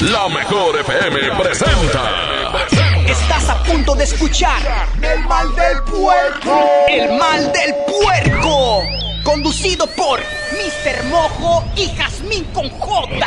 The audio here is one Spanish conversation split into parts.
La mejor FM presenta. Estás a punto de escuchar El mal del puerco. El mal del puerco. Conducido por Mr. Mojo y Jazmín con J.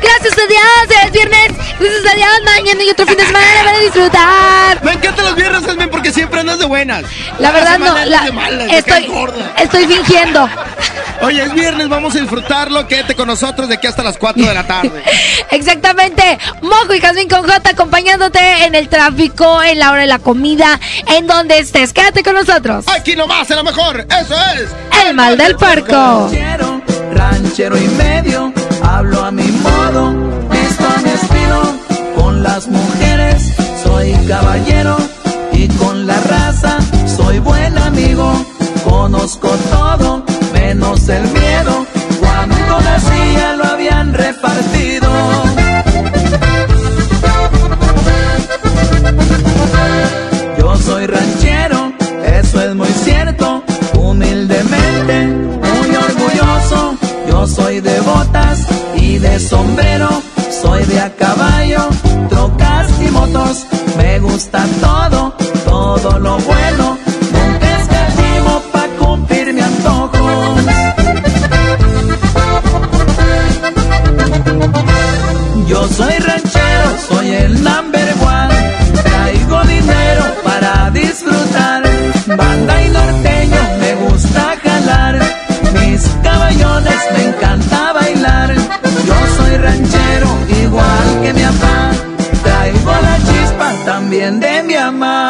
gracias a Dios, es viernes, gracias a Dios, mañana y otro fin de semana para disfrutar. Me encantan los viernes, Jasmine, porque siempre andas de buenas. La verdad no, la- de malas, estoy, gorda. estoy fingiendo. Oye, es viernes, vamos a disfrutarlo. Quédate con nosotros de aquí hasta las 4 de la tarde. Exactamente, Mojo y Jazmín con J acompañándote en el tráfico, en la hora de la comida, en donde estés. Quédate con nosotros. Aquí nomás, en lo mejor. Eso es. El mal del puerco. Ranchero, ranchero y medio, hablo a mi modo, visto a mi estilo. Con las mujeres soy caballero y con la raza soy buen amigo. Conozco todo, menos el miedo. Cuando nacía lo habían repartido. Yo soy ranchero, eso es muy cierto. Humildemente, muy orgulloso. Yo soy de botas y sombrero. Soy de a caballo, trocas y motos. Me gusta todo, todo lo bueno. Nunca escatimo pa' cumplir mi antojo. Yo soy ranchero, soy el number también de mi mamá.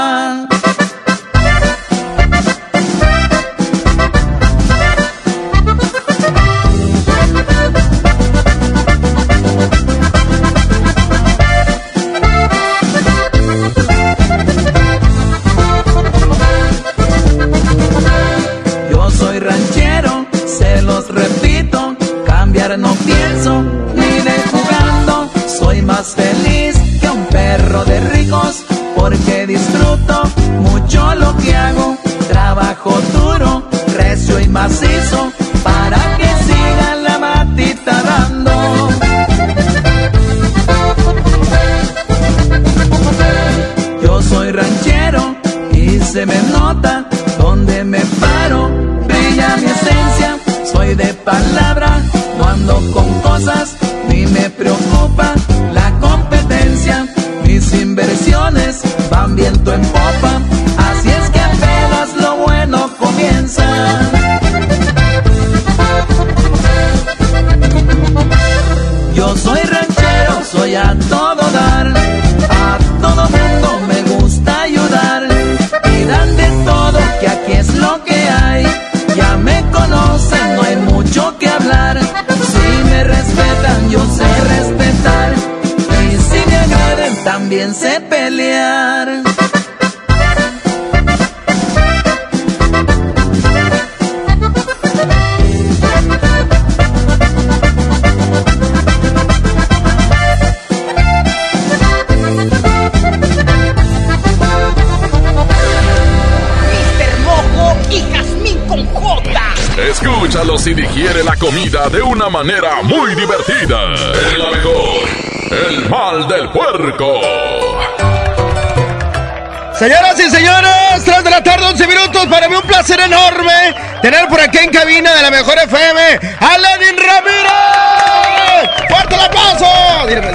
Y digiere la comida de una manera muy divertida. En la mejor. El mal del puerco. Señoras y señores, 3 de la tarde, 11 minutos. Para mí un placer enorme tener por aquí en cabina de la mejor FM a Lenin Ramírez. ¡Fuerte el aplauso!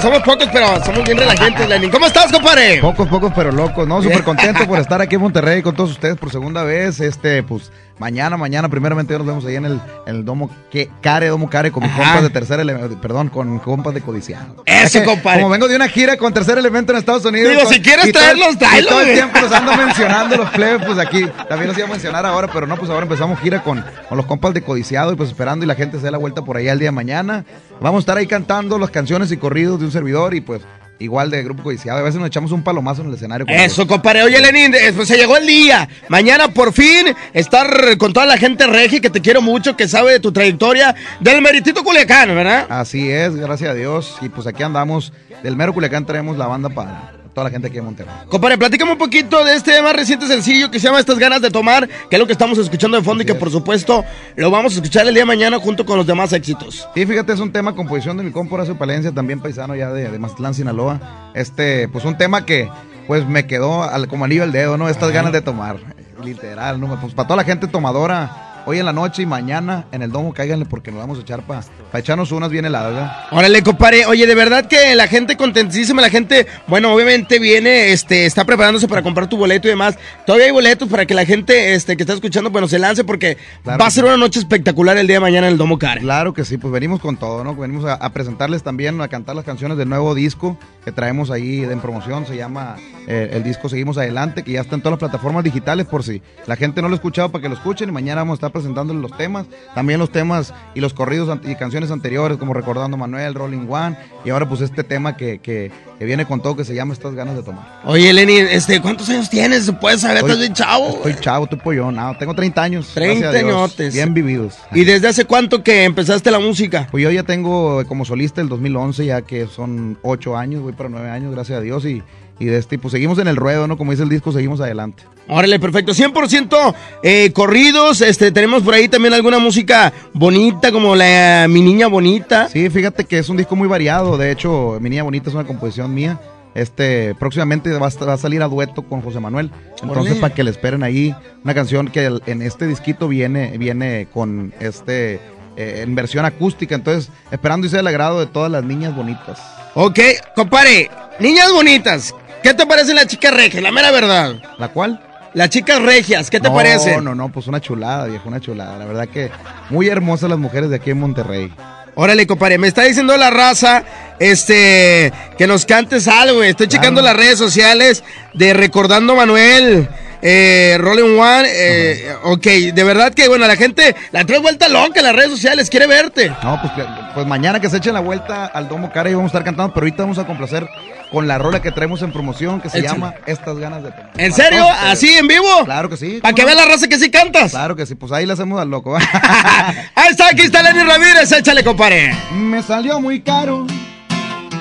somos pocos, pero somos bien relajantes, Lenin. ¿Cómo estás, compadre? Pocos, pocos, pero locos, ¿no? Súper contento por estar aquí en Monterrey con todos ustedes por segunda vez. Este, pues, mañana, mañana, primeramente nos vemos ahí en el, en el Domo que, Care, Domo Care, con mis Ajá. compas de tercer elemento, perdón, con compas de codiciado. Eso, Es que, compadre. Como vengo de una gira con tercer elemento en Estados Unidos. Digo, con- si quieres traerlos, tráelos, todo el tiempo los ando mencionando los plebes, pues aquí también los iba a mencionar ahora, pero no, pues ahora empezamos gira con, con los compas de codiciado y pues esperando y la gente se dé la vuelta por ahí al día de mañana. Vamos a estar ahí cantando las canciones y corridos de un servidor y pues igual de grupo codiciado. A veces nos echamos un palomazo en el escenario. Eso, compadre. Oye, Lenin, pues se llegó el día. Mañana, por fin, estar con toda la gente regi que te quiero mucho, que sabe de tu trayectoria, del meritito Culiacán, ¿verdad? Así es, gracias a Dios. Y pues aquí andamos. Del mero Culiacán traemos la banda para toda la gente aquí de Monterrey. Compadre, platícame un poquito de este más reciente sencillo que se llama Estas ganas de tomar, que es lo que estamos escuchando de fondo y que por supuesto lo vamos a escuchar el día de mañana junto con los demás éxitos. Sí, fíjate, es un tema composición de mi compa Horacio Palencia, también paisano ya de, de Mazatlán, Sinaloa. Este, pues un tema que pues me quedó al, como anillo al dedo, ¿no? Estas ganas de tomar, literal, ¿no? Pues para toda la gente tomadora, hoy en la noche y mañana en el domo cáiganle porque nos vamos a echar para echarnos unas bien heladas, ¿verdad? Órale, compadre. Oye, de verdad que la gente contentísima, la gente, bueno, obviamente viene, este, está preparándose para comprar tu boleto y demás. Todavía hay boletos para que la gente, este, que está escuchando, bueno, se lance porque Claro va a ser una noche espectacular el día de mañana en el Domo Care. Claro que sí, pues venimos con todo, ¿no? Venimos a, a presentarles también, a cantar las canciones del nuevo disco que traemos ahí en promoción, se llama eh, el disco Seguimos Adelante, que ya está en todas las plataformas digitales por si la gente no lo ha escuchado para que lo escuchen y mañana vamos a estar presentándoles los temas, también los temas y los corridos y canciones anteriores como Recordando Manuel, Rolling One y ahora pues este tema que, que, que viene con todo que se llama Estas ganas de tomar. Oye, Lenny, este, ¿cuántos años tienes? ¿Se puede saber? Estás bien chavo. Estoy chavo, estoy pollón, no, tengo 30 años. 30 gracias a Dios, añotes. Bien vividos. ¿Y desde hace cuánto que empezaste la música? Pues yo ya tengo como solista el 2011, ya que son ocho años, voy para nueve años, gracias a Dios. Y, y de este, pues seguimos en el ruedo, ¿no? Como dice el disco, seguimos adelante. Órale, perfecto. 100% eh, corridos. Este, tenemos por ahí también alguna música bonita, como la Mi Niña Bonita. Sí, fíjate que es un disco muy variado. De hecho, Mi Niña Bonita es una composición mía. Este, próximamente va a, esta- va a salir a dueto con José Manuel. Entonces, para que le esperen ahí, una canción que el- en este disquito viene, viene con este, eh, en versión acústica. Entonces, esperando y sea el agrado de todas las niñas bonitas. Ok, compadre. Niñas bonitas. ¿Qué te parece la chica regia? La mera verdad. ¿La cual? Las chicas regias, ¿qué te no, parece? No, no, pues una chulada, viejo, una chulada. La verdad que muy hermosas las mujeres de aquí en Monterrey. Órale, compadre, me está diciendo la raza, este, que nos cantes algo, güey. Estoy checando las redes sociales de Recordando Manuel, eh, Rolling One, eh, ok, de verdad que, bueno, la gente la trae vuelta loca en las redes sociales, quiere verte. No, pues, pues mañana que se echen la vuelta al Domo Cara y vamos a estar cantando, pero ahorita vamos a complacer con la rola que traemos en promoción que se Échale. llama Estas ganas de tomar. ¿En Para serio? ¿Así, en vivo? Claro que sí. Para que ¿cómo vea la raza que sí cantas. Claro que sí, pues ahí le hacemos al loco. Ahí está, aquí está Lenny Ramírez, échale, compadre. Me salió muy caro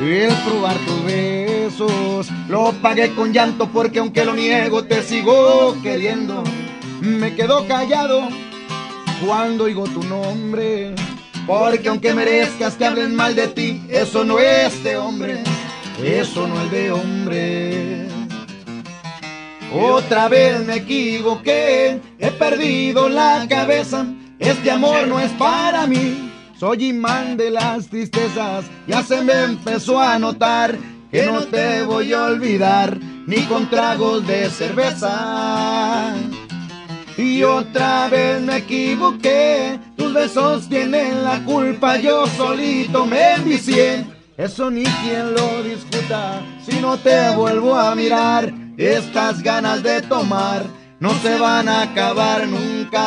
el probar tus besos. Lo pagué con llanto porque aunque lo niego te sigo queriendo. Me quedo callado cuando oigo tu nombre. Porque aunque merezcas que hablen mal de ti, eso no es de hombre. Eso no es de hombre. Otra vez me equivoqué, he perdido la cabeza. Este amor no es para mí. Soy imán de las tristezas, ya se me empezó a notar que no te voy a olvidar, ni con tragos de cerveza. Y otra vez me equivoqué, tus besos tienen la culpa, yo solito me envicié. Eso ni quien lo discuta, si no te vuelvo a mirar, estas ganas de tomar no se van a acabar nunca.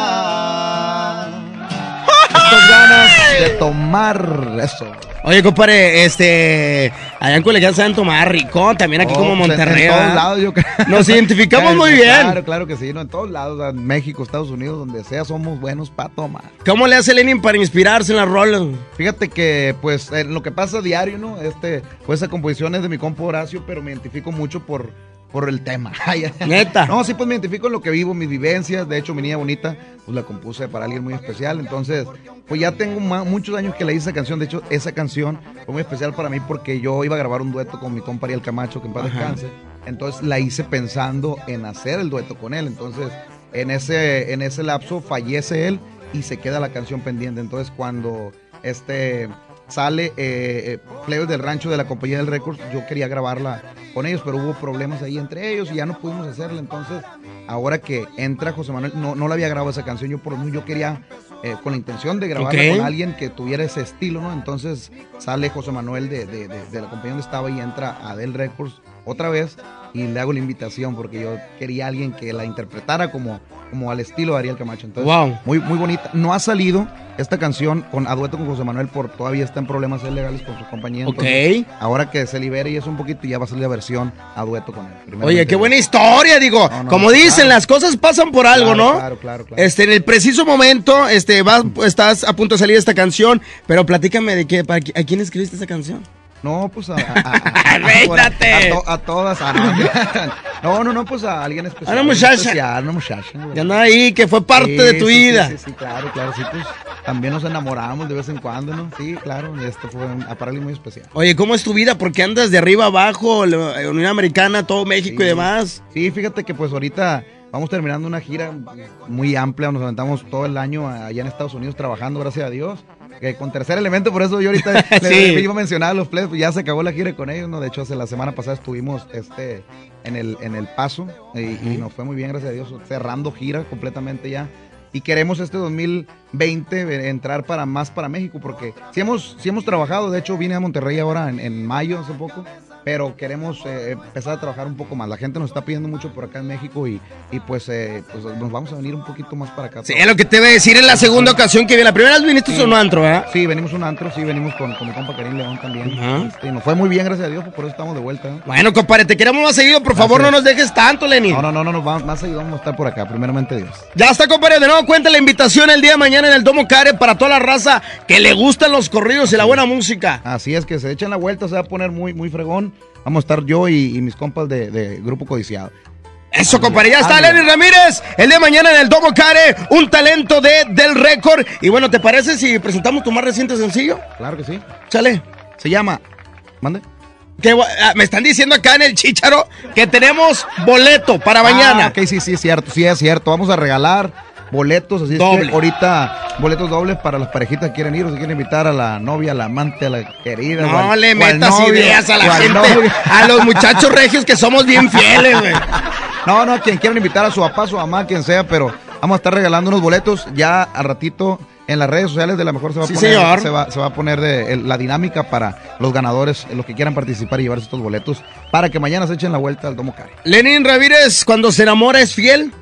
Estas ganas de tomar eso. Oye, compadre, este, allá en Culiacán saben tomar rico, también aquí Oh, como pues, Monterrey. En todos lados, yo creo. Nos identificamos Claro, muy bien. Claro, claro que sí, ¿no? En todos lados, México, Estados Unidos, donde sea, somos buenos para tomar. ¿Cómo le hace Lenin para inspirarse en las rolas? Fíjate que, pues, lo que pasa diario, ¿no? Este, pues, esa composición es de mi compa Horacio, pero me identifico mucho por, por el tema. Neta. No, sí, pues me identifico en lo que vivo, mis vivencias. De hecho, mi niña bonita, pues la compuse para alguien muy especial. Entonces, pues ya tengo muchos años que le hice esa canción. De hecho, esa canción fue muy especial para mí porque yo iba a grabar un dueto con mi compa Ariel Camacho, que en paz descanse. Entonces, la hice pensando en hacer el dueto con él. Entonces, en ese, en ese lapso fallece él y se queda la canción pendiente. Entonces, cuando este sale eh, eh del Rancho de la Compañía del Récord. Yo quería grabarla con ellos, pero hubo problemas ahí entre ellos y ya no pudimos hacerla. Entonces, ahora que entra José Manuel, no, no la había grabado esa canción, yo por yo quería eh, con la intención de grabarla con alguien que tuviera ese estilo, ¿no? Entonces sale José Manuel de, de, de, la compañía donde estaba y entra a Del Records otra vez y le hago la invitación porque yo quería alguien que la interpretara como, como al estilo de Ariel Camacho. Entonces, wow. muy, muy bonita. No ha salido esta canción con a dueto con José Manuel por todavía está en problemas legales con su compañía. ok. Ahora que se libere y es un poquito, ya va a salir la versión a dueto con él. Oye, qué buena historia, digo. como dicen, las cosas pasan por algo, ¿no? Claro, claro, claro. Este, en el preciso momento, este, vas, estás a punto de salir esta canción, pero platícame de qué, a quién escribiste esta canción. No, pues a. a, a, todas. no, no, no, pues a alguien especial. A una muchacha. Especial, una muchacha. Ya anda ahí, que fue parte de tu vida. Sí, sí, claro, claro. Sí, pues también nos enamoramos de vez en cuando, ¿no? Sí, claro. Esto fue para alguien muy especial. Oye, ¿cómo es tu vida? Porque andas de arriba abajo, la Unión Americana, todo México y demás. Sí, fíjate que pues ahorita Vamos terminando una gira muy amplia, nos aventamos todo el año allá en Estados Unidos trabajando, gracias a Dios. Que con tercer elemento, por eso yo ahorita le, iba a mencionar a los players, pues ya se acabó la gira con ellos, ¿no? De hecho, hace la semana pasada estuvimos este, en, el, en el paso y, nos fue muy bien, gracias a Dios, cerrando gira completamente ya. Y queremos este 2020 entrar para más para México porque si hemos, si hemos trabajado, de hecho vine a Monterrey ahora en, en mayo hace poco pero queremos eh, empezar a trabajar un poco más. La gente nos está pidiendo mucho por acá en México y, y pues, eh, pues nos vamos a venir un poquito más para acá. Sí, es lo que te voy a decir en la segunda ocasión que viene. La primera vez viniste un antro, ¿verdad? Sí, venimos un antro, sí, venimos con, con mi compa Karim León también. Este, nos fue muy bien, gracias a Dios, por eso estamos de vuelta. Bueno, compadre, te queremos más seguido, por favor, no nos dejes tanto, Lenin. No, no, no, no, no más seguido vamos a estar por acá, primeramente Dios. Ya está, compadre, de nuevo cuenta la invitación el día de mañana en el Domo Care para toda la raza que le gustan los corridos y la buena música. Así es, que se echen la vuelta, se va a poner muy, muy fregón. Vamos a estar yo y, mis compas de, Grupo Codiciado. Eso, compadre, ya está Lenny Ramírez. El de mañana en el Domo Care, un talento de, del récord. Y bueno, ¿te parece si presentamos tu más reciente sencillo? Claro que sí. Chale. Se llama. Mande. Ah, me están diciendo acá en el Chicharo que tenemos boleto para mañana. Ah, ok, sí, sí, es cierto, sí, es cierto. Vamos a regalar boletos, así es que ahorita boletos dobles para las parejitas que quieren ir o si quieren invitar a la novia, a la amante, a la querida. No le metas ideas a la gente, a los muchachos regios que somos bien fieles, güey. No, no, quien quieran invitar a su papá, a su mamá, quien sea, pero vamos a estar regalando unos boletos ya al ratito en las redes sociales de la mejor se va a poner, Se va, se va, a poner de, la dinámica para los ganadores, los que quieran participar y llevarse estos boletos, para que mañana se echen la vuelta al Domo Care. Lenin Ramírez, cuando se enamora es fiel.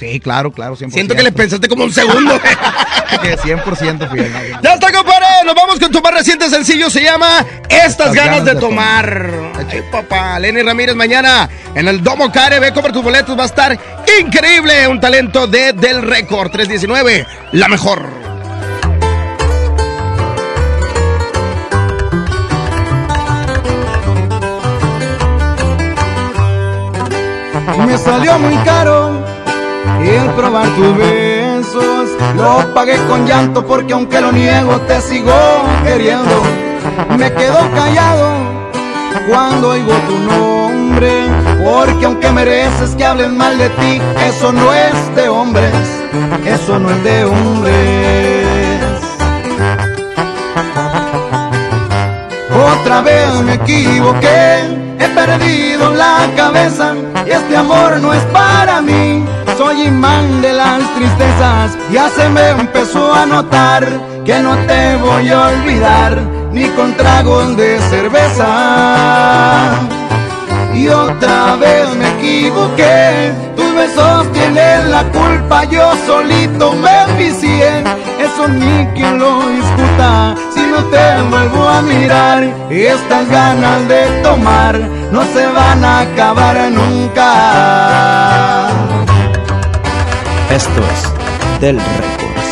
Sí, claro, claro, 100%. Siento que le pensaste como un segundo. 100% fiel. Ya está, compadre. Nos vamos con tu más reciente sencillo. Se llama Estas, ganas, de, tomar. Ay, papá. Lenny Ramírez mañana en el Domo Care. Ve, compra tus boletos. Va a estar increíble. Un talento de Del Record 319. La mejor. Me salió muy caro y el probar tus besos lo pagué con llanto porque aunque lo niego te sigo queriendo. Me quedo callado cuando oigo tu nombre, porque aunque mereces que hablen mal de ti, eso no es de hombres, eso no es de hombres. Otra vez me equivoqué, he perdido la cabeza y este amor no es para mí soy imán de las tristezas, ya se me empezó a notar que no te voy a olvidar, ni con tragos de cerveza. Y otra vez me equivoqué, tus besos tienen la culpa, yo solito me envicié, eso ni quien lo discuta, si no te vuelvo a mirar, estas ganas de tomar no se van a acabar nunca. Esto es Del Records.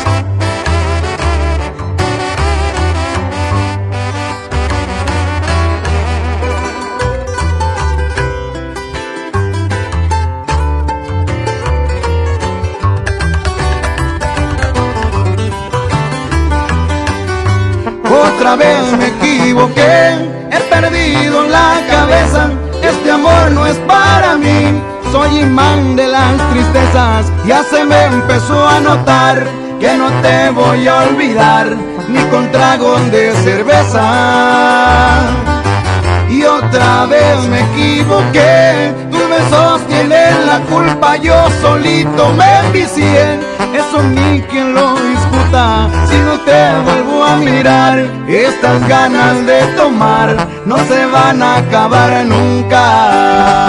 Otra vez me equivoqué, he perdido la cabeza, este amor no es para mí soy imán de las tristezas, ya se me empezó a notar que no te voy a olvidar, ni con tragos de cerveza. Y otra vez me equivoqué, tus besos tienen la culpa, yo solito me envicié. Eso ni quien lo discuta, si no te vuelvo a mirar, estas ganas de tomar no se van a acabar nunca.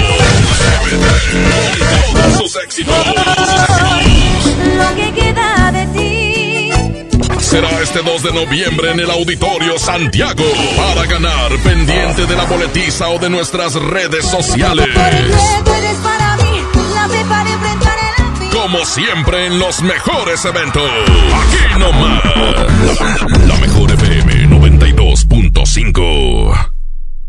Este 2 de noviembre en el Auditorio Santiago para ganar pendiente de la boletiza o de nuestras redes sociales. Como siempre en los mejores eventos. Aquí nomás. La, la mejor FM 92.5.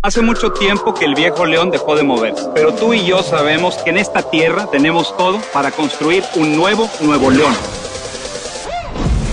Hace mucho tiempo que el viejo león dejó de moverse, pero tú y yo sabemos que en esta tierra tenemos todo para construir un nuevo Nuevo León.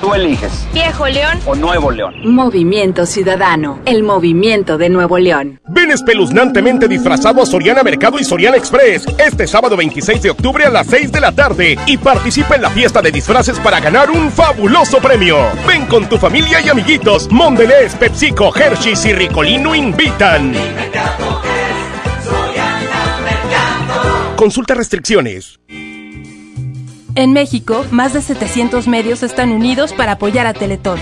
Tú eliges, Viejo León, o Nuevo León. Movimiento Ciudadano, el movimiento de Nuevo León. Ven espeluznantemente disfrazado a Soriana Mercado y Soriana Express este sábado 26 de octubre a las 6 de la tarde y participa en la fiesta de disfraces para ganar un fabuloso premio. Ven con tu familia y amiguitos. Mondelez, PepsiCo, Hershey's y Ricolino invitan. Consulta restricciones. En México, más de 700 medios están unidos para apoyar a Teletón.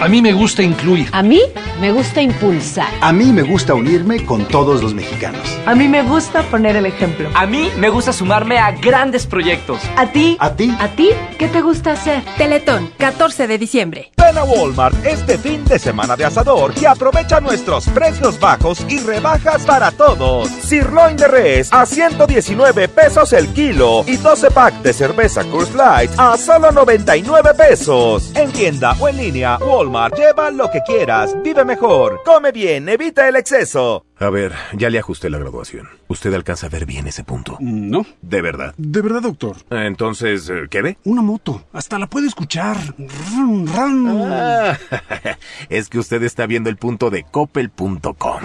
A mí me gusta incluir. A mí me gusta impulsar. A mí me gusta unirme con todos los mexicanos. A mí me gusta poner el ejemplo. A mí me gusta sumarme a grandes proyectos. ¿A ti? ¿A ti? ¿A ti? ¿Qué te gusta hacer? Teletón, 14 de diciembre. Ven a Walmart este fin de semana de asador y aprovecha nuestros precios bajos y rebajas para todos. Sirloin de res a 119 pesos el kilo y 12 pack de cerveza Coors Light a solo 99 pesos. En tienda o en línea, Walmart, lleva lo que quieras, vive mejor, come bien, evita el exceso. A ver, ya le ajusté la graduación. ¿Usted alcanza a ver bien ese punto? No. ¿De verdad? De verdad, doctor. Entonces, ¿qué ve? Una moto. Hasta la puede escuchar. Rum, rum. Ah, es que usted está viendo el punto de coppel.com.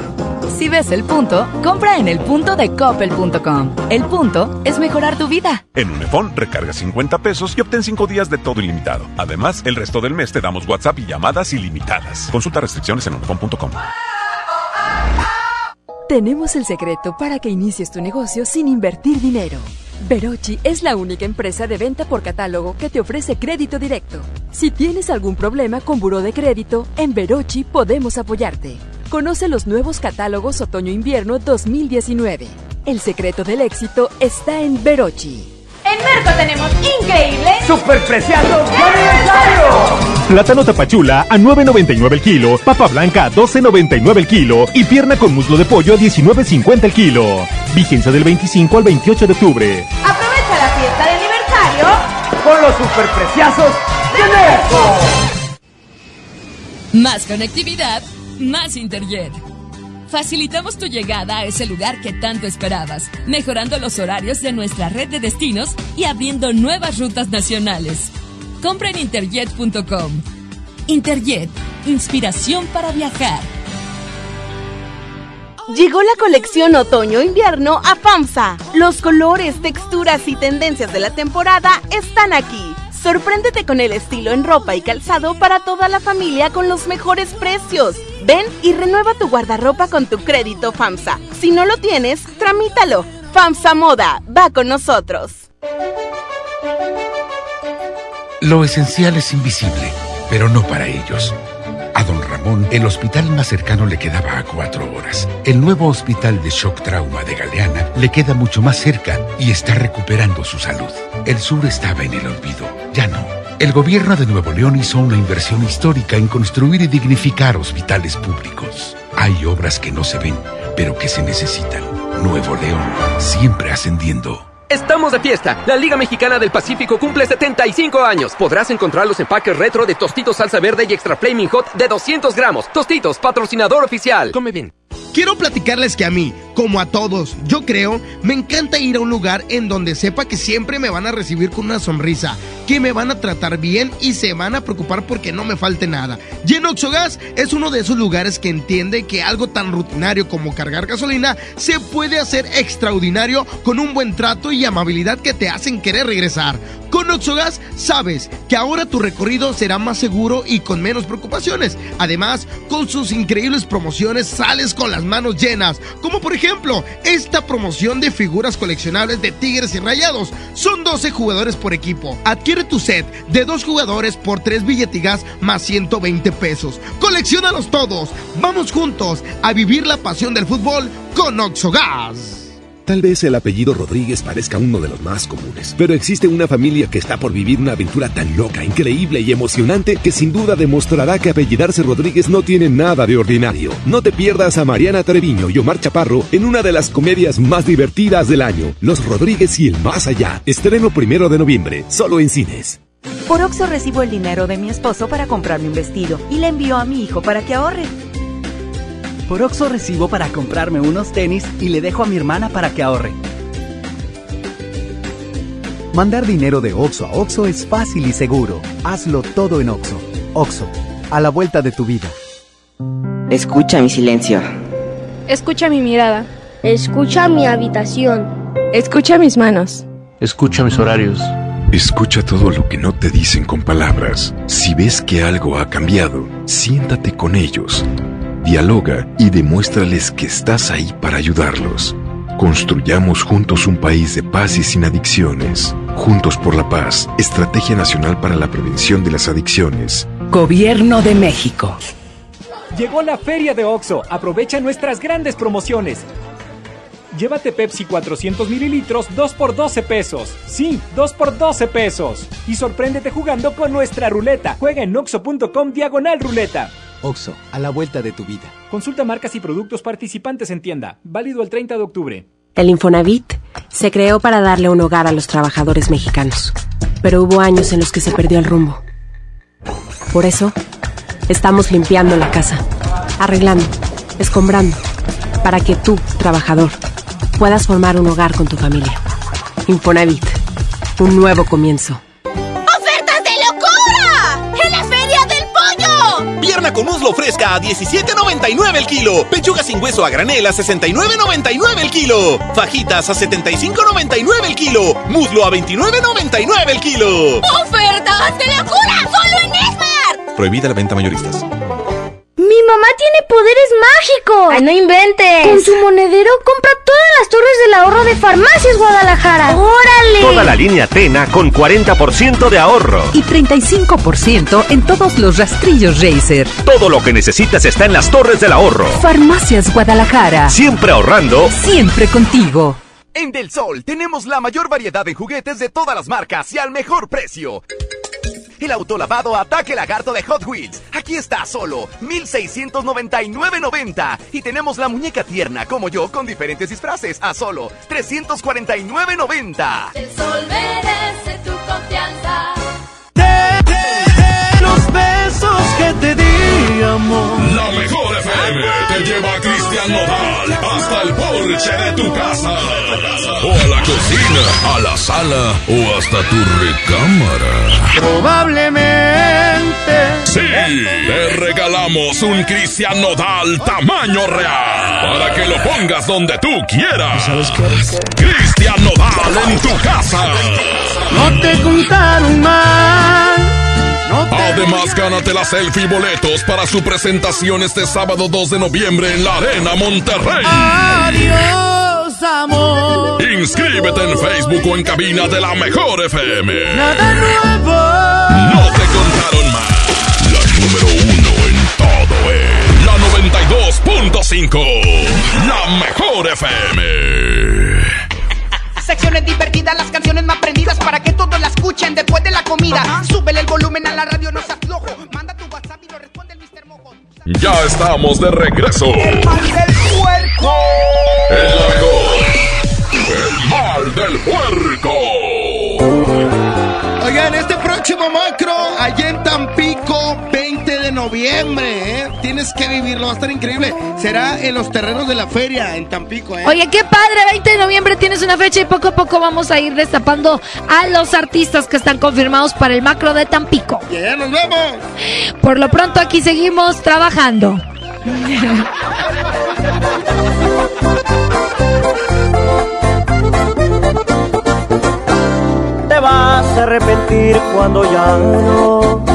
Si ves el punto, compra en el punto de coppel.com. El punto es mejorar tu vida. En Unifón, recarga 50 pesos y obtén 5 días de todo ilimitado. Además, el resto del mes te damos WhatsApp y llamadas ilimitadas. Consulta restricciones en unifón.com. Tenemos el secreto para que inicies tu negocio sin invertir dinero. Verochi es la única empresa de venta por catálogo que te ofrece crédito directo. Si tienes algún problema con buró de crédito, en Verochi podemos apoyarte. Conoce los nuevos catálogos Otoño-Invierno 2019. El secreto del éxito está en Verochi. En Merco tenemos increíble ¡Superpreciados de aniversario! Plátano tapachula a 9.99 el kilo, papa blanca a 12.99 el kilo y pierna con muslo de pollo a 19.50 el kilo. Vigencia del 25 al 28 de octubre. Aprovecha la fiesta de aniversario con los superpreciazos de Merco. Más conectividad, más Interjet. Facilitamos tu llegada a ese lugar que tanto esperabas, mejorando los horarios de nuestra red de destinos y abriendo nuevas rutas nacionales. Compra en interjet.com. Interjet, inspiración para viajar. Llegó la colección otoño-invierno a FAMSA. Los colores, texturas y tendencias de la temporada están aquí. Sorpréndete con el estilo en ropa y calzado para toda la familia con los mejores precios. Ven y renueva tu guardarropa con tu crédito FAMSA. Si no lo tienes, tramítalo. FAMSA Moda, va con nosotros. Lo esencial es invisible, pero no para ellos. A don Ramón, el hospital más cercano le quedaba a cuatro horas. El nuevo hospital de shock trauma de Galeana le queda mucho más cerca y está recuperando su salud. El sur estaba en el olvido Ya no. El gobierno de Nuevo León hizo una inversión histórica en construir y dignificar hospitales públicos. Hay obras que no se ven, pero que se necesitan. Nuevo León, siempre ascendiendo. Estamos de fiesta. La Liga Mexicana del Pacífico cumple 75 años. Podrás encontrar los empaques retro de Tostitos Salsa Verde y Extra Flaming Hot de 200 gramos. Tostitos, patrocinador oficial. Come bien. Quiero platicarles que a mí, como a todos, yo creo, me encanta ir a un lugar en donde sepa que siempre me van a recibir con una sonrisa, que me van a tratar bien y se van a preocupar porque no me falte nada. Y en Oxogas es uno de esos lugares que entiende que algo tan rutinario como cargar gasolina se puede hacer extraordinario con un buen trato y amabilidad que te hacen querer regresar. Con Oxogas sabes que ahora tu recorrido será más seguro y con menos preocupaciones. Además, con sus increíbles promociones sales con las manos llenas, como por ejemplo esta promoción de figuras coleccionables de Tigres y Rayados. Son 12 jugadores por equipo. Adquiere tu set de dos jugadores por 3 billetigas más 120 pesos. Colecciónalos todos. Vamos juntos a vivir la pasión del fútbol con Oxogas. Tal vez el apellido Rodríguez parezca uno de los más comunes, pero existe una familia que está por vivir una aventura tan loca, increíble y emocionante que sin duda demostrará que apellidarse Rodríguez no tiene nada de ordinario. No te pierdas a Mariana Treviño y Omar Chaparro en una de las comedias más divertidas del año, Los Rodríguez y el Más Allá. Estreno primero de noviembre, solo en cines. Por Oxo recibo el dinero de mi esposo para comprarme un vestido y le envío a mi hijo para que ahorre. Por Oxo recibo para comprarme unos tenis y le dejo a mi hermana para que ahorre. Mandar dinero de Oxo a Oxo es fácil y seguro. Hazlo todo en Oxo. Oxo, a la vuelta de tu vida. Escucha mi silencio. Escucha mi mirada. Escucha mi habitación. Escucha mis manos. Escucha mis horarios. Escucha todo lo que no te dicen con palabras. Si ves que algo ha cambiado, siéntate con ellos. Dialoga y demuéstrales que estás ahí para ayudarlos. Construyamos juntos un país de paz y sin adicciones. Juntos por la paz, Estrategia Nacional para la Prevención de las Adicciones. Gobierno de México. Llegó la feria de OXO. Aprovecha nuestras grandes promociones. Llévate Pepsi 400 mililitros 2 por 12 pesos. Sí, 2 por 12 pesos. Y sorpréndete jugando con nuestra ruleta. Juega en oxo.com diagonal ruleta. Oxo, a la vuelta de tu vida. Consulta marcas y productos participantes en tienda. Válido el 30 de octubre. El Infonavit se creó para darle un hogar a los trabajadores mexicanos. Pero hubo años en los que se perdió el rumbo. Por eso, estamos limpiando la casa, arreglando, escombrando, para que tú, trabajador, puedas formar un hogar con tu familia. Infonavit, un nuevo comienzo. Con muslo fresca a 17.99 el kilo. Pechuga sin hueso a granel a 69.99 el kilo. Fajitas a 75.99 el kilo. Muslo a 29.99 el kilo. ¡Ofertas de locura! ¡Solo en Esmart! Prohibida la venta mayoristas. ¡Mi mamá tiene poderes mágicos! ¡Ay, no inventes! Con su monedero compra todas las torres del ahorro de Farmacias Guadalajara. ¡Órale! Toda la línea Tena con 40% de ahorro. Y 35% en todos los rastrillos Razer. Todo lo que necesitas está en las torres del ahorro. Farmacias Guadalajara. Siempre ahorrando. Siempre contigo. En Del Sol tenemos la mayor variedad de juguetes de todas las marcas y al mejor precio. El autolavado Ataque Lagarto de Hot Wheels. Aquí está solo 1699.90 y tenemos la muñeca tierna como yo con diferentes disfraces a solo 349.90. El sol merece tu confianza. los besos que te di, amor. La mejor FM te lleva a Cristian Nodal hasta el porche de tu casa. O a la cocina, a la sala o hasta tu recámara. Probablemente. Sí, te regalamos un Cristian Nodal tamaño real. Para que lo pongas donde tú quieras. ¿Sabes qué? Cristian Nodal en tu casa. No te contaron Además, gánate la selfie y boletos para su presentación este sábado 2 de noviembre en la Arena Monterrey. Adiós, amor. Inscríbete en Facebook o en cabina de la Mejor FM. Nada nuevo. No te contaron más. La número uno en todo es la 92.5. La Mejor FM. Secciones divertidas, las canciones más prendidas para que todos las escuchen después de la comida. Súbele el volumen a la radio, no se aflojo. Manda tu WhatsApp y lo responde el Mr. Mojo. Ya estamos de regreso. El mal del puerco. El mejor. El mal del puerco. Oigan, este próximo macro, allá en Tampico, 20 de noviembre, ¿eh? Tienes que vivirlo, va a estar increíble. Será en los terrenos de la feria, en Tampico, ¿eh? Oye, qué padre, 20 de noviembre tienes una fecha y poco a poco vamos a ir destapando a los artistas que están confirmados para el macro de Tampico. Ya nos vemos. Por lo pronto aquí seguimos trabajando. Te vas a arrepentir cuando ya no,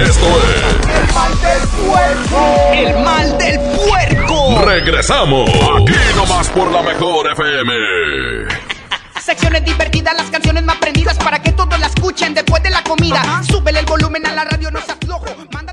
Esto es El mal del puerco. El mal del puerco. Regresamos. Aquí nomás por la mejor FM. Secciones divertidas, las canciones más prendidas para que todos la escuchen después de la comida. Súbele el volumen a la radio, no se aflojo. Manda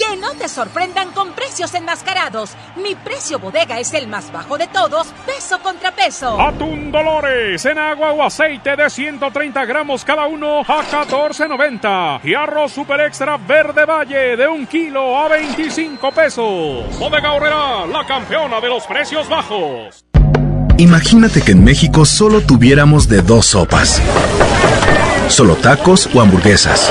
Que no te sorprendan con precios enmascarados. Mi precio bodega es el más bajo de todos, peso contra peso. Atún Dolores en agua o aceite de 130 gramos cada uno a 14.90. Y arroz super extra verde valle de un kilo a 25 pesos. Bodega Horrera, la campeona de los precios bajos. Imagínate que en México solo tuviéramos de dos sopas. Solo tacos o hamburguesas.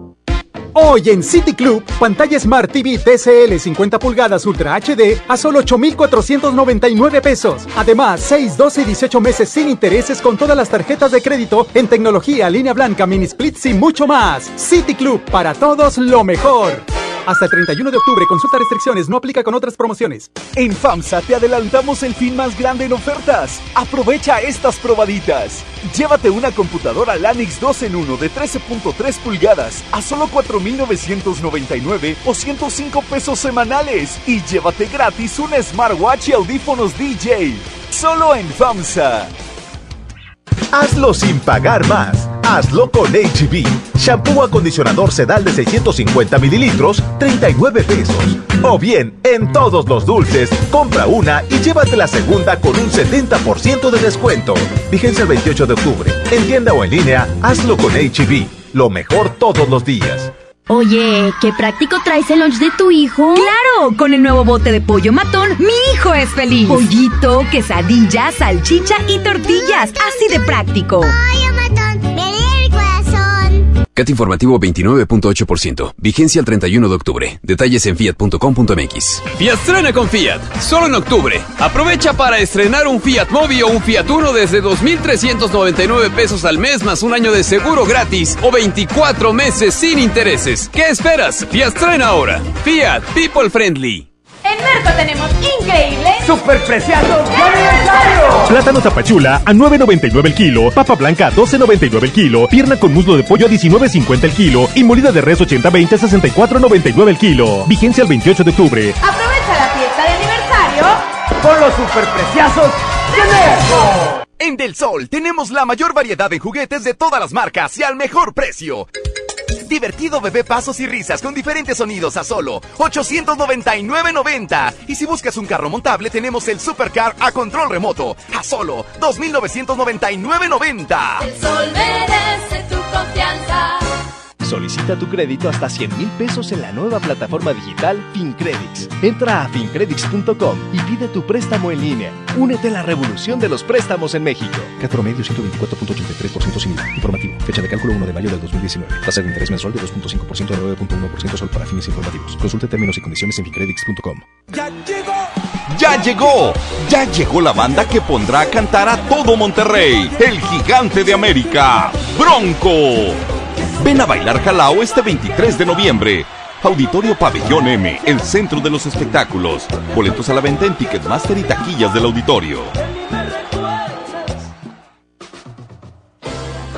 Hoy en City Club, pantalla Smart TV TCL 50 pulgadas Ultra HD a solo 8,499 pesos. Además, 6, 12 y 18 meses sin intereses con todas las tarjetas de crédito en tecnología, línea blanca, mini splits y mucho más. City Club, para todos lo mejor. Hasta el 31 de octubre, consulta restricciones, no aplica con otras promociones. En FAMSA te adelantamos el fin más grande en ofertas. Aprovecha estas probaditas. Llévate una computadora Lanix 2 en 1 de 13.3 pulgadas a solo 4.999 o 105 pesos semanales. Y llévate gratis un smartwatch y audífonos DJ. Solo en FAMSA. Hazlo sin pagar más. Hazlo con HB. Shampoo acondicionador sedal de 650 mililitros, 39 pesos. O bien, en todos los dulces, compra una y llévate la segunda con un 70% de descuento. Vigencia el 28 de octubre. En tienda o en línea, hazlo con HB. Lo mejor todos los días. Oye, qué práctico traes el lunch de tu hijo. Claro, con el nuevo bote de pollo matón, mi hijo es feliz. Pollito, quesadilla, salchicha y tortillas, así de práctico. Informativo 29.8%. Vigencia el 31 de octubre. Detalles en fiat.com.mx. Fiat con Fiat. Solo en octubre. Aprovecha para estrenar un Fiat Mobi o un Fiat Uno desde 2.399 pesos al mes más un año de seguro gratis o 24 meses sin intereses. ¿Qué esperas? Fiat ahora. Fiat People Friendly. En Merco tenemos increíbles ¡Superpreciados de aniversario! Plátano zapachula a 9.99 el kilo, papa blanca a 12.99 el kilo, pierna con muslo de pollo a 19.50 el kilo y molida de res 80-20 a 64.99 el kilo. Vigencia el 28 de octubre. Aprovecha la fiesta de aniversario Con los superpreciazos de Merco. En Del Sol tenemos la mayor variedad en juguetes de todas las marcas y al mejor precio. Divertido bebé pasos y risas con diferentes sonidos a solo 899.90. Y si buscas un carro montable, tenemos el Supercar a control remoto a solo 2.999.90. El sol merece tu confianza. Solicita tu crédito hasta 100 mil pesos en la nueva plataforma digital FinCredits. Entra a fincredits.com y pide tu préstamo en línea. Únete a la revolución de los préstamos en México. CAT promedio 124.83% sin IVA. Informativo. Fecha de cálculo 1 de mayo del 2019. Tasa de interés mensual de 2.5% a 9.1% solo para fines informativos. Consulte términos y condiciones en fincredits.com. ¡Ya llegó! ¡Ya llegó! Ya llegó la banda que pondrá a cantar a todo Monterrey. El gigante de América. Bronco. Ven a bailar Jalao este 23 de noviembre. Auditorio Pabellón M, el centro de los espectáculos. Boletos a la venta en Ticketmaster y taquillas del auditorio.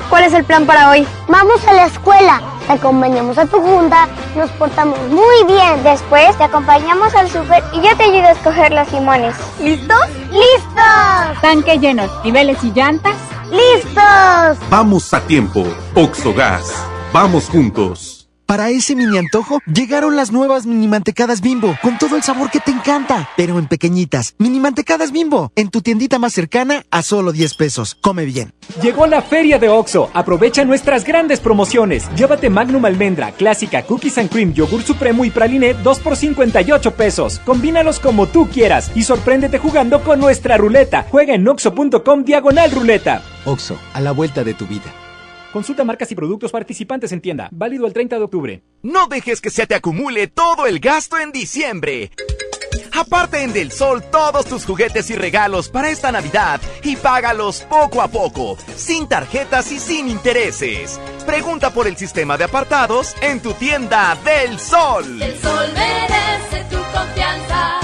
¿Cuál es el plan para hoy? Vamos a la escuela, te acompañamos a tu junta, nos portamos muy bien. Después te acompañamos al súper y yo te ayudo a escoger los limones. ¿Listos? ¡Listos! Tanque lleno, niveles y llantas. ¡Listos! Vamos a tiempo. Oxogas. Vamos juntos. Para ese mini antojo, llegaron las nuevas mini mantecadas bimbo, con todo el sabor que te encanta, pero en pequeñitas. Mini mantecadas bimbo, en tu tiendita más cercana a solo 10 pesos. Come bien. Llegó la feria de OXO. Aprovecha nuestras grandes promociones. Llévate Magnum Almendra, Clásica, Cookies and Cream, Yogur Supremo y Praline 2 por 58 pesos. Combínalos como tú quieras y sorpréndete jugando con nuestra ruleta. Juega en oxo.com diagonal ruleta. Oxo, a la vuelta de tu vida. Consulta marcas y productos participantes en tienda. Válido el 30 de octubre. No dejes que se te acumule todo el gasto en diciembre. Aparte en Del Sol todos tus juguetes y regalos para esta Navidad y págalos poco a poco, sin tarjetas y sin intereses. Pregunta por el sistema de apartados en tu tienda Del Sol. El sol merece tu confianza.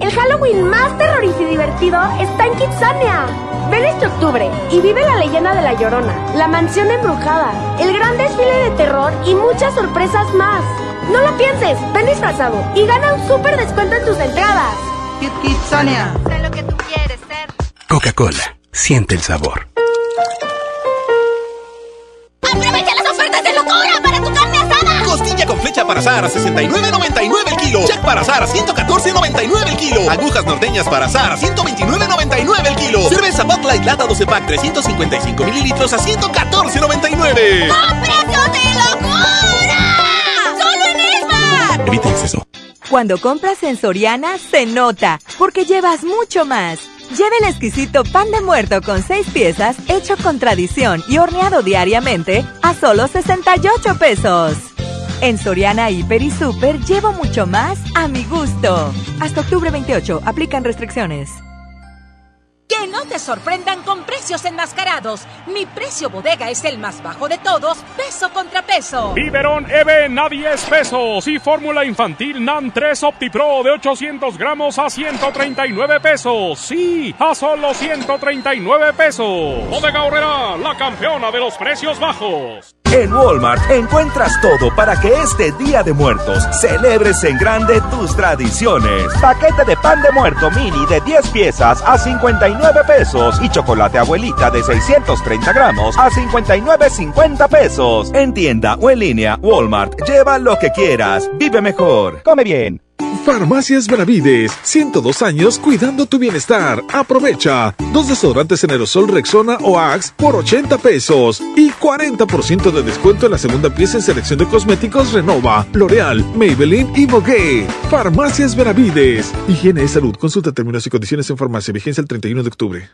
El Halloween más terrorífico y divertido está en Kitsania. Ven este octubre y vive la leyenda de La Llorona, la mansión embrujada, el gran desfile de terror y muchas sorpresas más. No lo pienses, ven disfrazado y gana un súper descuento en tus entradas. Kitsania. Sé lo que tú quieres ser. Coca-Cola, siente el sabor. ¡Aprovecha las ofertas de locura para tu! Costilla con flecha para asar a 69.99 el kilo. Jack para asar a 114.99 el kilo. Agujas norteñas para asar a 129.99 el kilo. Cerveza Bud Light Lata 12 pack 355 mililitros a 114.99. ¡A precio de locura! ¡Solo en Esmar! Evita exceso. Cuando compras en Soriana, se nota, porque llevas mucho más. Lleva el exquisito pan de muerto con 6 piezas, hecho con tradición y horneado diariamente, a solo 68 pesos. En Soriana Hiper y Super llevo mucho más a mi gusto. Hasta octubre 28, aplican restricciones. Que no te sorprendan con precios enmascarados. Mi precio bodega es el más bajo de todos, peso contra peso. Biberón Even a 10 pesos y fórmula infantil NAN 3 OptiPro de 800 gramos a 139 pesos. Sí, a solo 139 pesos. Bodega Horrera, la campeona de los precios bajos. En Walmart encuentras todo para que este Día de Muertos celebres en grande tus tradiciones. Paquete de pan de muerto mini de 10 piezas a 59 pesos y chocolate abuelita de 630 gramos a 59.50 pesos. En tienda o en línea, Walmart, lleva lo que quieras. Vive mejor. Come bien. Farmacias Benavides, 102 años cuidando tu bienestar. Aprovecha. Dos desodorantes en aerosol Rexona o Axe por 80 pesos y 40% de descuento en la segunda pieza en selección de cosméticos Renova, L'Oreal, Maybelline y Vogue. Farmacias Benavides. Higiene y salud. Consulta términos y condiciones en farmacia. Vigencia el 31 de octubre.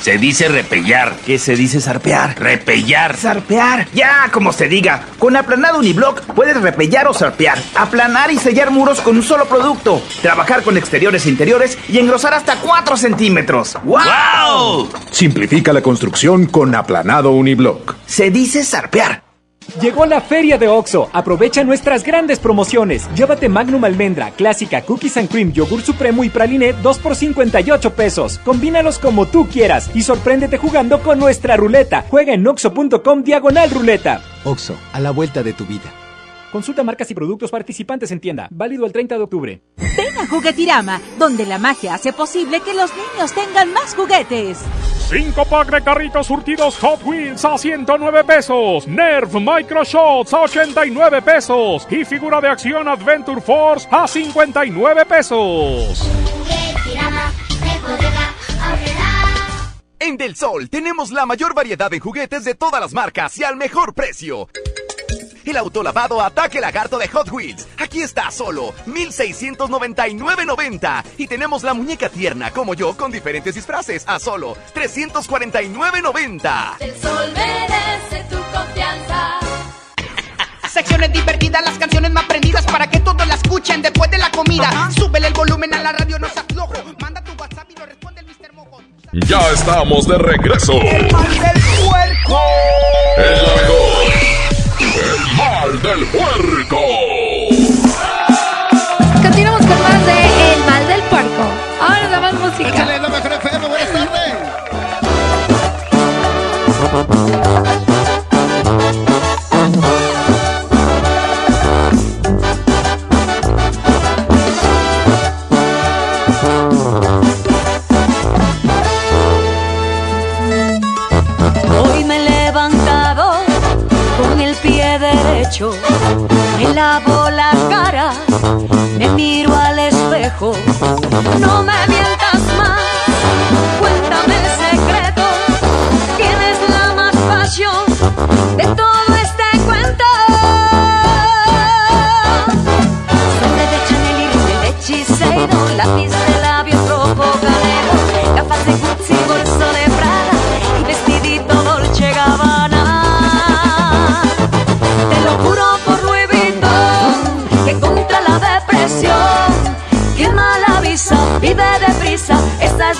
Se dice repellar. ¿Qué se dice zarpear? Repellar. Zarpear. Ya, como se diga. Con aplanado uniblock puedes repellar o zarpear. Aplanar y sellar muros con un solo producto. Trabajar con exteriores e interiores y engrosar hasta 4 centímetros. ¡Wow! Simplifica la construcción con aplanado uniblock. Se dice zarpear. Llegó la feria de OXO. Aprovecha nuestras grandes promociones. Llévate Magnum Almendra, Clásica, Cookies and Cream, Yogur Supremo y Praline 2 por 58 pesos. Combínalos como tú quieras y sorpréndete jugando con nuestra ruleta. Juega en oxo.com diagonal ruleta. OXO, a la vuelta de tu vida. Consulta marcas y productos participantes en tienda. Válido el 30 de octubre. Ven a Juguetirama, donde la magia hace posible que los niños tengan más juguetes. 5 pack de carritos surtidos Hot Wheels a 109 pesos. Nerf Micro Shots a 89 pesos. Y figura de acción Adventure Force a 59 pesos. En Del Sol tenemos la mayor variedad en juguetes de todas las marcas y al mejor precio. El autolavado Ataque Lagarto de Hot Wheels. Aquí está solo 1699.90 y tenemos la muñeca tierna como yo con diferentes disfraces a solo 349.90. El sol merece tu confianza. Secciones divertidas, las canciones más prendidas para que todos la escuchen después de la comida. Súbele el volumen a la radio, no seas flojo. Manda tu WhatsApp y lo responde el Mr. Mojo. Ya estamos de regreso. El mal del puerco. Es la mejor. El mal del puerco. Lavo la cara, me miro al espejo, no me mientas más, cuéntame el secreto, tienes la más pasión de todo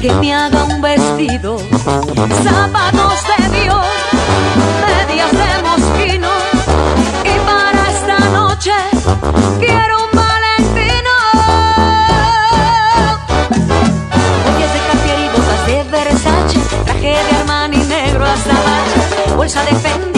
Que me haga un vestido, zapatos de Dios, medias de mosquino, y para esta noche quiero un valentino. Joyas de Cartier y botas de Versace, traje de Armani negro hasta abajo, bolsa de Fendi,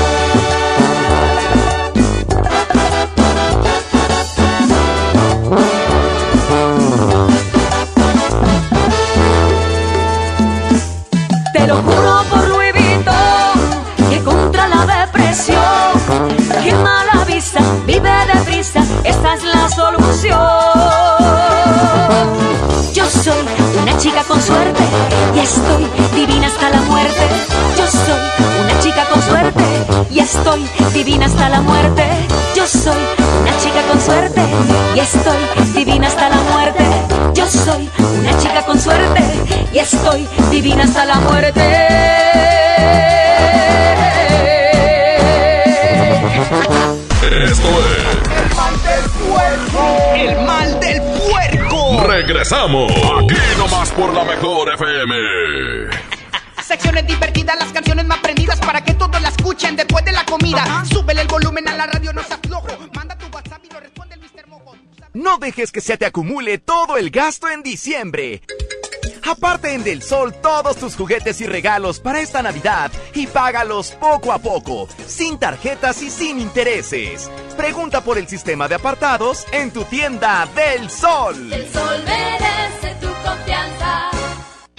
Estoy divina hasta la muerte. Yo soy una chica con suerte y estoy divina hasta la muerte. Yo soy una chica con suerte y estoy divina hasta la muerte. Yo soy una chica con suerte y estoy divina hasta la muerte. Esto es El mal del puerco. Regresamos. Aquí nomás por la mejor FM. Secciones divertidas, las canciones más prendidas para que todos la escuchen después de la comida. Súbele el volumen a la radio, no seas flojo. Manda tu WhatsApp y lo responde el Mr. Mojo. No dejes que se te acumule todo el gasto en diciembre. Aparte en Del Sol todos tus juguetes y regalos para esta Navidad y págalos poco a poco, sin tarjetas y sin intereses. Pregunta por el sistema de apartados en tu tienda Del Sol. El sol merece tu confianza.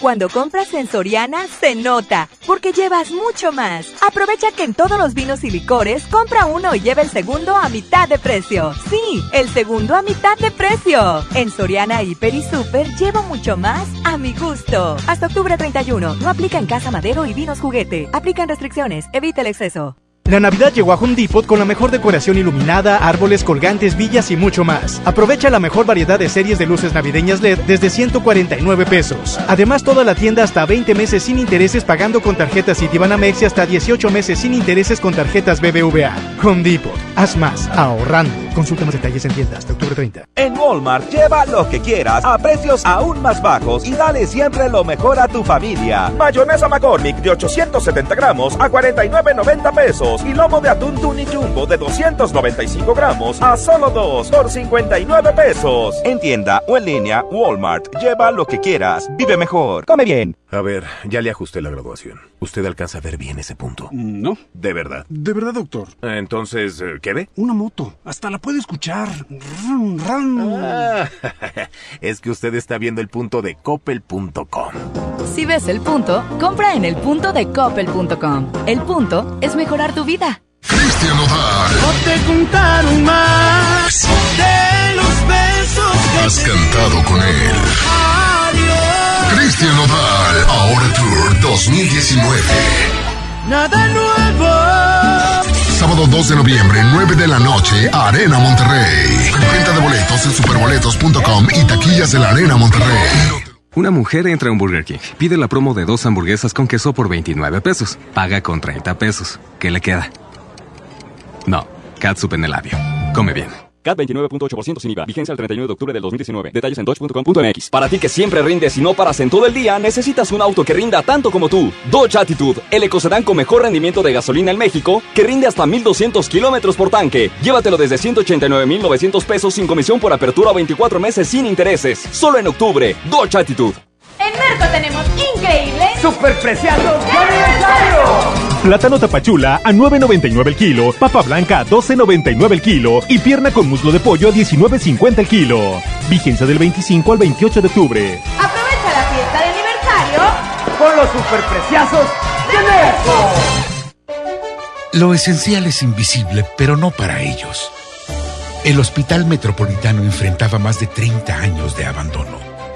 Cuando compras en Soriana, se nota, porque llevas mucho más. Aprovecha que en todos los vinos y licores, compra uno y lleva el segundo a mitad de precio. Sí, el segundo a mitad de precio. En Soriana, Hiper y Super, llevo mucho más a mi gusto. Hasta octubre 31, no aplica en Casa Madero y Vinos Juguete. Aplican restricciones, evita el exceso. La Navidad llegó a Home Depot con la mejor decoración iluminada, árboles, colgantes, villas y mucho más. Aprovecha la mejor variedad de series de luces navideñas LED desde 149 pesos. Además, toda la tienda hasta 20 meses sin intereses pagando con tarjetas Citibanamex y hasta 18 meses sin intereses con tarjetas BBVA. Home Depot. Haz más, ahorrando. Consulta más detalles en tienda hasta octubre 30. En Walmart lleva lo que quieras a precios aún más bajos y dale siempre lo mejor a tu familia. Mayonesa McCormick de 870 gramos a 49.90 pesos y lomo de atún Tuni Jumbo de 295 gramos a solo 2 por 59 pesos. En tienda o en línea, Walmart. Lleva lo que quieras. Vive mejor. Come bien. A ver, ya le ajusté la graduación. ¿Usted alcanza a ver bien ese punto? No. ¿De verdad? De verdad, doctor. Entonces, eh, ¿qué ve? Una moto. Hasta la puede escuchar. Rum, rum. Ah, es que usted está viendo el punto de coppel.com. Si ves el punto, compra en el punto de coppel.com. El punto es mejorar tu vida. Cristian Nodal. No te contaron más de los besos que Has cantado con él. Adiós. Cristian Nodal, ahora Tour 2019. Nada nuevo. Sábado 2 de noviembre, 9 de la noche, Arena Monterrey. Venta de boletos en superboletos.com y taquillas de la Arena Monterrey. Una mujer entra a un Burger King, pide la promo de dos hamburguesas con queso por 29 pesos, paga con 30 pesos. ¿Qué le queda? No, catsup en el labio. Come bien. CAT 29.8% sin IVA. Vigencia el 31 de octubre del 2019. Detalles en dodge.com.mx. Para ti que siempre rindes y no paras en todo el día, necesitas un auto que rinda tanto como tú. Dodge Attitude, el ecocedán con mejor rendimiento de gasolina en México, que rinde hasta 1200 kilómetros por tanque. Llévatelo desde 189,900 pesos sin comisión por apertura a 24 meses sin intereses. Solo en octubre. Dodge Attitude. En Merco tenemos increíble ¡Superpreciados de aniversario! Plátano tapachula a 9.99 el kilo, papa blanca a 12.99 el kilo y pierna con muslo de pollo a 19.50 el kilo. Vigencia del 25 al 28 de octubre. Aprovecha la fiesta de aniversario Con los superpreciados de Merco. Lo esencial es invisible, pero no para ellos. El Hospital Metropolitano enfrentaba más de 30 años de abandono.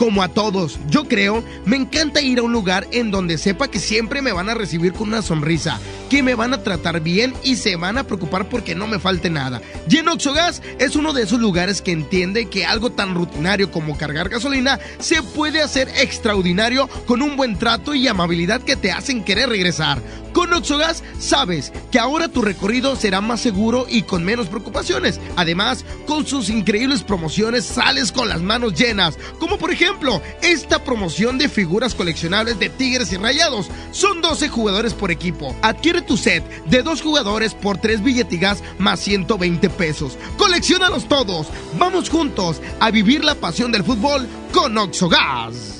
como a todos, yo creo, me encanta ir a un lugar en donde sepa que siempre me van a recibir con una sonrisa, que me van a tratar bien y se van a preocupar porque no me falte nada. Y en Oxogas es uno de esos lugares que entiende que algo tan rutinario como cargar gasolina se puede hacer extraordinario con un buen trato y amabilidad que te hacen querer regresar. Con Oxogas sabes que ahora tu recorrido será más seguro y con menos preocupaciones. Además, con sus increíbles promociones sales con las manos llenas, como por ejemplo esta promoción de figuras coleccionables de Tigres y Rayados. Son 12 jugadores por equipo. Adquiere tu set de dos jugadores por 3 billetigas más 120 pesos. Colecciónalos todos. Vamos juntos a vivir la pasión del fútbol con Oxogas.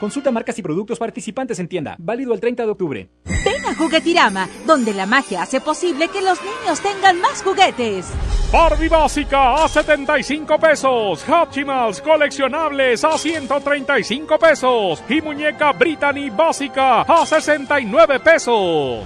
Consulta marcas y productos participantes en tienda. Válido el 30 de octubre. Ven a Juguetirama, donde la magia hace posible que los niños tengan más juguetes. Barbie básica a 75 pesos. Hatchimals coleccionables a 135 pesos. Y muñeca Brittany básica a 69 pesos.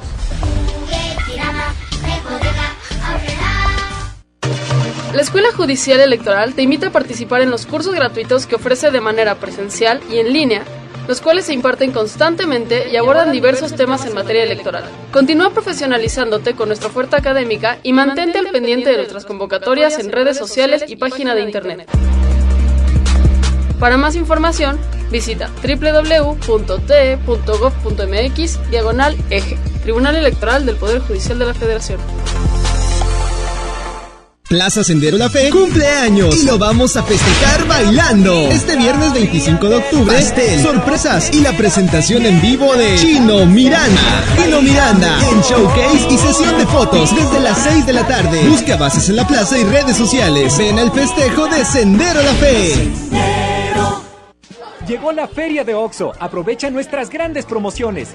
La Escuela Judicial Electoral te invita a participar en los cursos gratuitos que ofrece de manera presencial y en línea, los cuales se imparten constantemente y abordan diversos temas en materia electoral. Continúa profesionalizándote con nuestra oferta académica y mantente al pendiente de nuestras convocatorias en redes sociales y página de internet. Para más información, visita www.te.gov.mx diagonal eje, Tribunal Electoral del Poder Judicial de la Federación. Plaza Sendero La Fe cumpleaños y lo vamos a festejar bailando. Este viernes 25 de octubre, pastel, sorpresas y la presentación en vivo de Chino Miranda. Chino Miranda en showcase y sesión de fotos desde las 6 de la tarde. Busca bases en la plaza y redes sociales. Ven al festejo de Sendero La Fe. Llegó la feria de OXO. Aprovecha nuestras grandes promociones.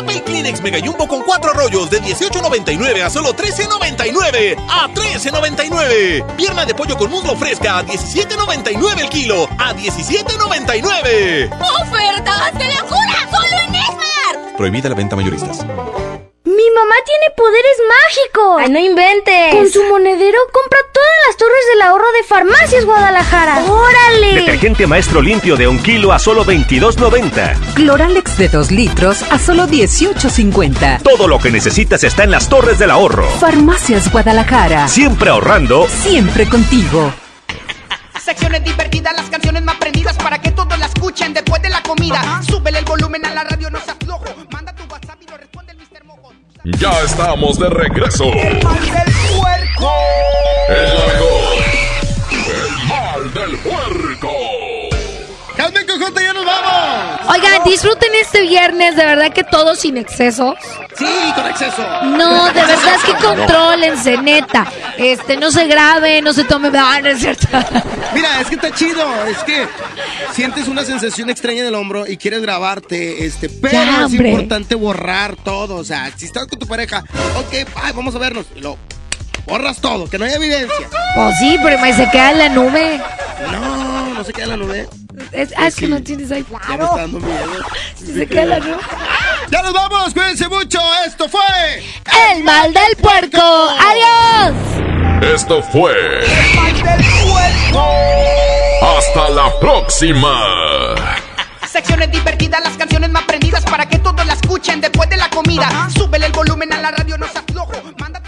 Papel Kleenex Mega Jumbo con 4 rollos de 18.99 a solo 13.99. ¡A 13.99! Pierna de pollo con muslo fresca a 17.99 el kilo. ¡A 17.99! ¡Ofertas de locura! ¡Solo en Esmart! Prohibida la venta mayoristas. ¡Mi mamá tiene poderes mágicos! ¡Ay, no inventes! Con su monedero compra todas las torres del ahorro de Farmacias Guadalajara. ¡Órale! Detergente maestro limpio de un kilo a solo 22.90. Cloralex de 2 litros a solo 18.50. Todo lo que necesitas está en las torres del ahorro. Farmacias Guadalajara. Siempre ahorrando. Siempre contigo. Secciones divertidas, las canciones más prendidas para que todos la escuchen después de la comida. Súbele el volumen a la radio, no seas flojo. Manda tu WhatsApp Ya estamos de regreso. El mal del puerco. Mejor. El mal del puerco. ¡Calmen, cojote, ya nos vamos! Oigan, disfruten este viernes, de verdad que todo sin excesos. Sí, con exceso. No, de verdad es que contrólense, neta. Este, no se grabe, no se tome. Ah, no es cierto. Mira, es que está chido, es que sientes una sensación extraña en el hombro y quieres grabarte, este, pero Ya, es importante borrar todo, o sea, si estás con tu pareja, ok, ay, vamos a vernos, y lo borras todo, que no haya evidencia. Pues sí, pero me se queda en la nube. No, no se queda en la nube. Es, ah, es que no tienes ahí. Ya me está dando miedo. Si se queda en la nube. Ya nos vamos, cuídense mucho, esto fue El mal del puerco. Adiós. Esto fue. Hasta la próxima. Secciones divertidas, las canciones más prendidas para que todos la escuchen después de la comida. Súbele el volumen a la radio, no seas flojo. Manda